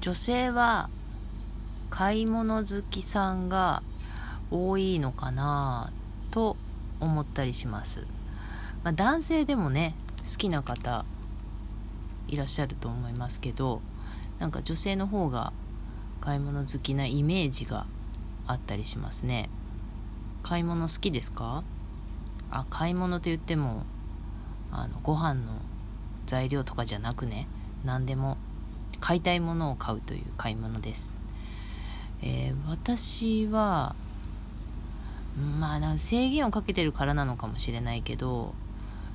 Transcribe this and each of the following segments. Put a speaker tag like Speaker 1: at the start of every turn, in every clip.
Speaker 1: 女性は買い物好きさんが多いのかなと思ったりします、まあ、男性でもね好きな方いらっしゃると思いますけどなんか女性の方が買い物好きなイメージがあったりしますね。買い物好きですか？あ買い物と言ってもあのご飯の材料とかじゃなくね何でも買いたいものを買うという買い物です、えー、私はまあ制限をかけてるからなのかもしれないけど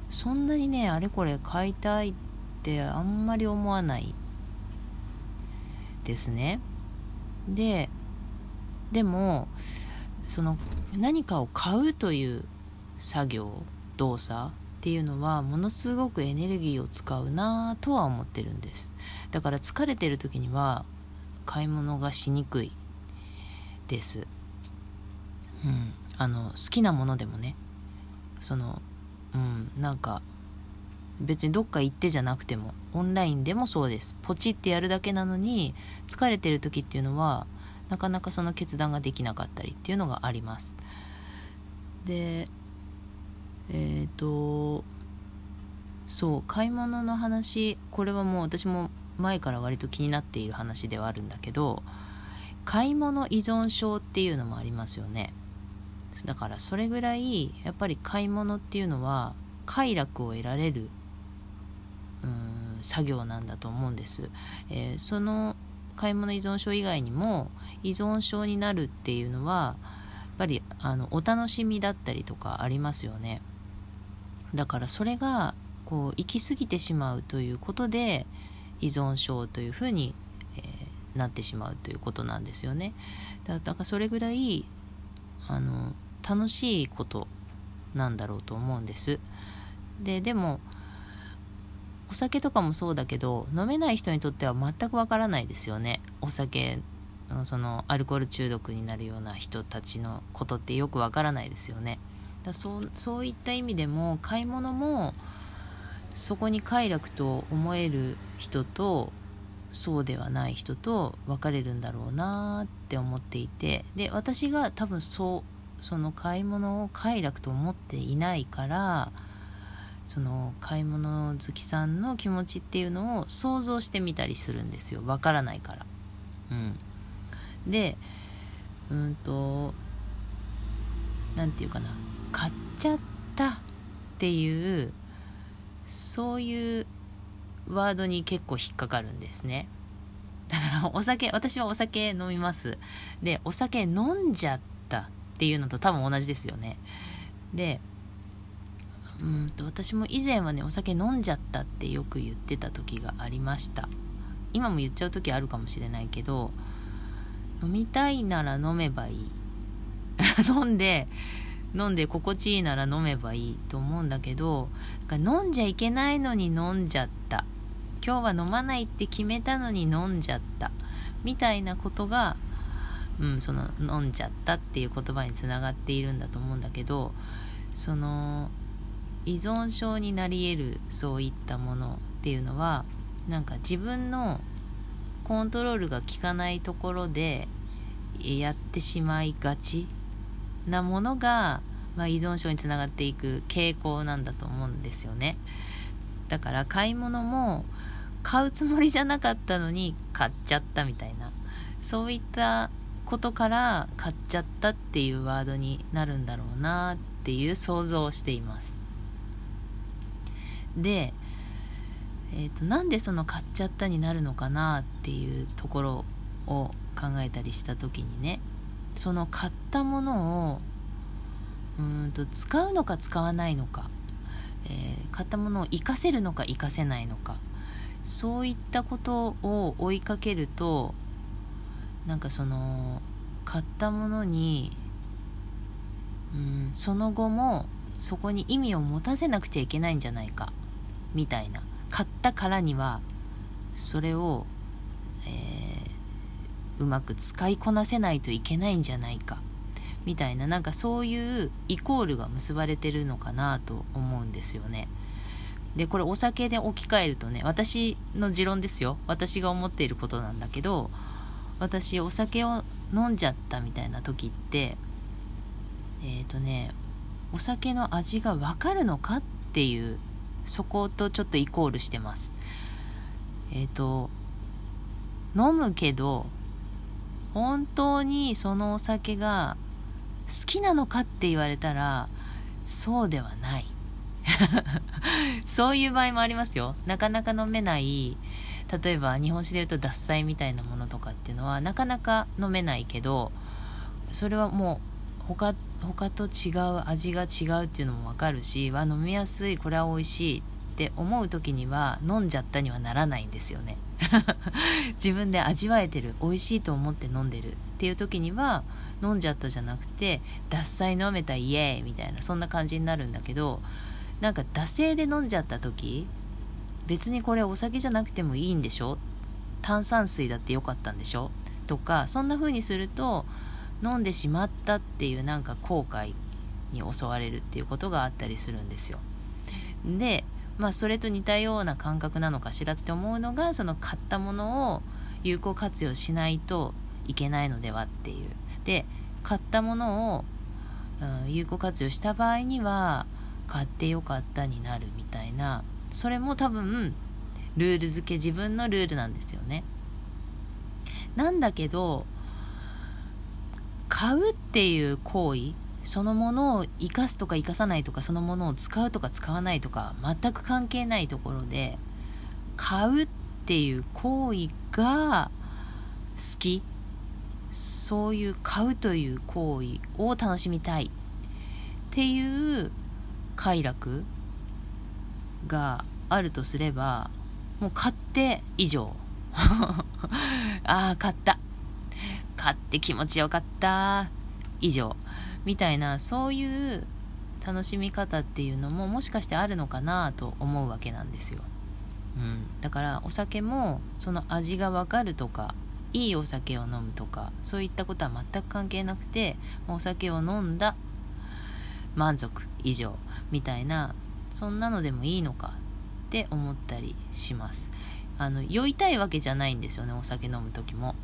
Speaker 1: そんなにねあれこれ買いたいってあんまり思わないですね。ででもその何かを買うという作業動作っていうのはものすごくエネルギーを使うなとは思ってるんです。だから疲れてる時には買い物がしにくいです。うん。あの好きなものでもね。そのうんなんか別にどっか行ってじゃなくてもオンラインでもそうです。ポチってやるだけなのに疲れてる時っていうのはなかなかその決断ができなかったりっていうのがあります。でえっ、ー、とそう買い物の話これはもう私も前から割と気になっている話ではあるんだけど買い物依存症っていうのもありますよね。だからそれぐらいやっぱり買い物っていうのは快楽を得られるうん作業なんだと思うんです、えー、その買い物依存症以外にも依存症になるっていうのはやっぱりあのお楽しみだったりとかありますよね。だからそれがこう行き過ぎてしまうということで依存症というふうに、えー、なってしまうということなんですよね。だからそれぐらいあの楽しいことなんだろうと思うんです。ででもお酒とかもそうだけど飲めない人にとっては全くわからないですよね。お酒そのアルコール中毒になるような人たちのことってよくわからないですよね。だそうそういった意味でも買い物もそこに快楽と思える人とそうではない人と分かれるんだろうなって思っていてで私が多分そうその買い物を快楽と思っていないからその買い物好きさんの気持ちっていうのを想像してみたりするんですよ。わからないから。うん。でうんと何て言うかな。買っちゃったっていうそういうワードに結構引っかかるんですね。だからお酒私はお酒飲みます。でお酒飲んじゃったっていうのと多分同じですよね。でうんと私も以前はねお酒飲んじゃったってよく言ってた時がありました。今も言っちゃう時あるかもしれないけど飲みたいなら飲めばいい。飲んで飲んで心地いいなら飲めばいいと思うんだけど飲んじゃいけないのに飲んじゃった。今日は飲まないって決めたのに飲んじゃった。みたいなことが、うん、その飲んじゃったっていう言葉につながっているんだと思うんだけどその依存症になり得るそういったものっていうのはなんか自分のコントロールが効かないところでやってしまいがち。なものが、まあ、依存症につながっていく傾向なんだと思うんですよね。だから買い物も買うつもりじゃなかったのに買っちゃったみたいな。そういったことから買っちゃったっていうワードになるんだろうなっていう想像をしています。で、えーと、なんでその買っちゃったになるのかなっていうところを考えたりした時にねその買ったものをうんと使うのか使わないのか、えー、買ったものを活かせるのか活かせないのか。そういったことを追いかけるとなんかその買ったものにうんその後もそこに意味を持たせなくちゃいけないんじゃないか。みたいな。買ったからにはそれを、え、うまく使いこなせないといけないんじゃないか。みたいななんかそういうイコールが結ばれてるのかなと思うんですよね。でこれお酒で置き換えるとね私の持論ですよ。私が思っていることなんだけど私お酒を飲んじゃったみたいな時ってえっ、ー、とねお酒の味がわかるのかっていうそことちょっとイコールしてます。えっ、ー、と飲むけど本当にそのお酒が好きなのかって言われたらそうではない。そういう場合もありますよ。なかなか飲めない例えば日本酒で言うと獺祭みたいなものとかっていうのはなかなか飲めないけどそれはもう他他と違う味が違うっていうのも分かるしは飲みやすいこれは美味しいって思う時には飲んじゃったにはならないんですよね。自分で味わえてる美味しいと思って飲んでるっていう時には飲んじゃったじゃなくて獺祭飲めたイエーイみたいなそんな感じになるんだけどなんか惰性で飲んじゃった時別にこれお酒じゃなくてもいいんでしょ？炭酸水だってよかったんでしょ？とかそんな風にすると飲んでしまったっていうなんか後悔に襲われるっていうことがあったりするんですよ。でまあそれと似たような感覚なのかしらって思うのがその買ったものを有効活用しないといけないのではっていう。で買ったものを、うん、有効活用した場合には買ってよかったになるみたいなそれも多分ルール付け自分のルールなんですよね。なんだけど買うっていう行為そのものを生かすとか生かさないとかそのものを使うとか使わないとか全く関係ないところで買うっていう行為が好き。そういう買うという行為を楽しみたいっていう快楽があるとすればもう買って以上。ああ買った。買って気持ちよかった。以上。みたいなそういう楽しみ方っていうのももしかしてあるのかなと思うわけなんですよ、うん、だからお酒もその味がわかるとかいいお酒を飲むとかそういったことは全く関係なくてお酒を飲んだ満足以上みたいなそんなのでもいいのかって思ったりします。あの酔いたいわけじゃないんですよねお酒飲む時も。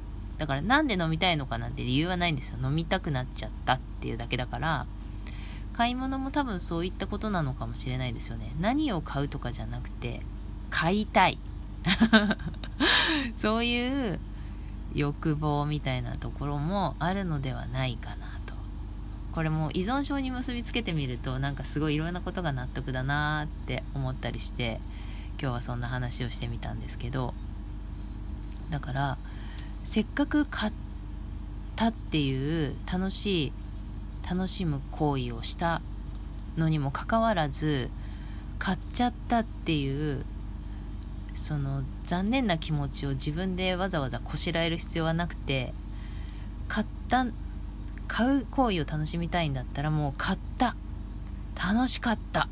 Speaker 1: だからなんで飲みたいのかなんて理由はないんですよ。飲みたくなっちゃったっていうだけだから買い物も多分そういったことなのかもしれないですよね。何を買うとかじゃなくて買いたい。そういう欲望みたいなところもあるのではないかなと。これも依存症に結びつけてみるとなんかすごいいろんなことが納得だなって思ったりして今日はそんな話をしてみたんですけど。だからせっかく買ったっていう楽しい楽しむ行為をしたのにもかかわらず買っちゃったっていうその残念な気持ちを自分でわざわざこしらえる必要はなくて買った買う行為を楽しみたいんだったらもう買った。楽しかった。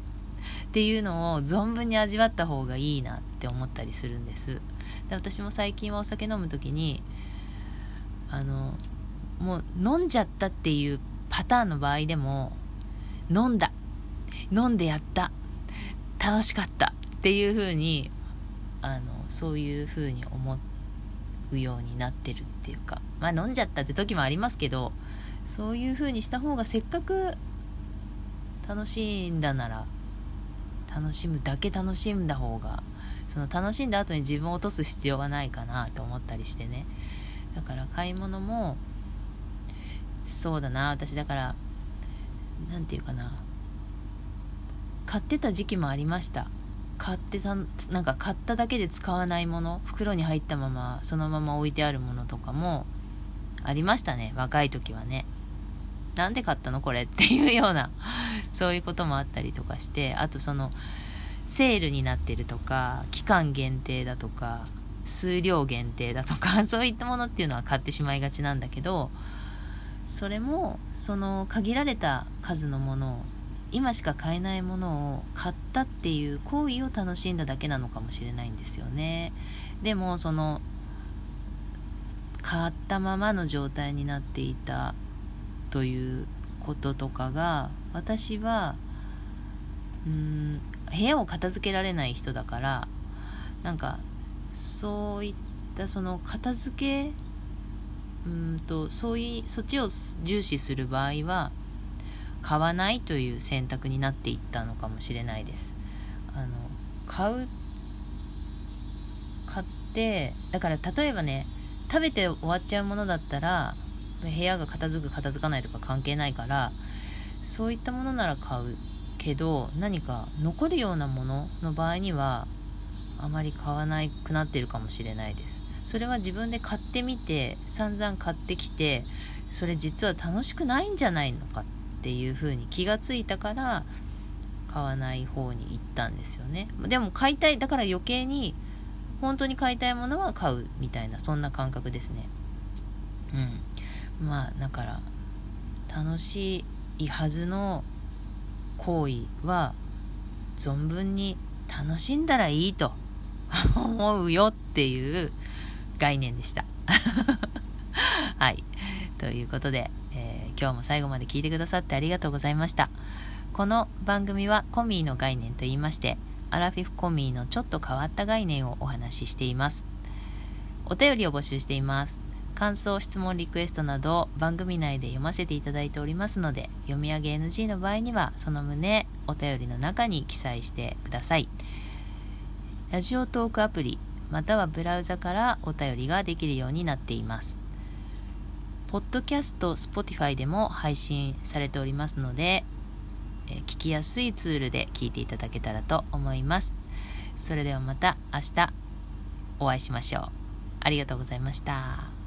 Speaker 1: っていうのを存分に味わった方がいいな。って思ったりするんです。で私も最近はお酒飲む時にあのもう飲んじゃったっていうパターンの場合でも飲んだ飲んでやった楽しかったっていう風にあのそういう風に思うようになってるっていうかまあ飲んじゃったって時もありますけどそういう風にした方がせっかく楽しいんだなら楽しむだけ楽しんだ方がその楽しんだ後に自分を落とす必要はないかなと思ったりしてね。だから買い物もそうだな。私だから何て言うかな。買ってた時期もありました。買ってたなんか買っただけで使わないもの袋に入ったままそのまま置いてあるものとかもありましたね。若い時はね。なんで買ったのこれっていうようなそういうこともあったりとかして。あとそのセールになってるとか期間限定だとか数量限定だとか そういったものっていうのは買ってしまいがちなんだけどそれもその限られた数のものを今しか買えないものを買ったっていう行為を楽しんだだけなのかもしれないんですよね。でもその買ったままの状態になっていたということとかが私はうーん部屋を片付けられない人だからなんかそういったその片付けうんとそういうそっちを重視する場合は買わないという選択になっていったのかもしれないです。あの買う買ってだから例えばね食べて終わっちゃうものだったら部屋が片付く片付かないとか関係ないからそういったものなら買う。けど何か残るようなものの場合にはあまり買わなくなってるかもしれないです。それは自分で買ってみて散々買ってきてそれ実は楽しくないんじゃないのかっていう風に気がついたから買わない方に行ったんですよね。でも買いたいだから余計に本当に買いたいものは買うみたいなそんな感覚ですね。うん。まあだから楽しいはずの行為は存分に楽しんだらいいと 思うよっていう概念でした。はい。ということで、えー、今日も最後まで聞いてくださってありがとうございました。この番組はコミーの概念と言いまして、アラフィフコミーのちょっと変わった概念をお話ししています。お便りを募集しています。感想、質問、リクエストなど番組内で読ませていただいておりますので、読み上げ NG の場合にはその旨お便りの中に記載してください。ラジオトークアプリまたはブラウザからお便りができるようになっています。ポッドキャスト、Spotify でも配信されておりますので、え聞きやすいツールで聞いていただけたらと思います。それではまた明日お会いしましょう。ありがとうございました。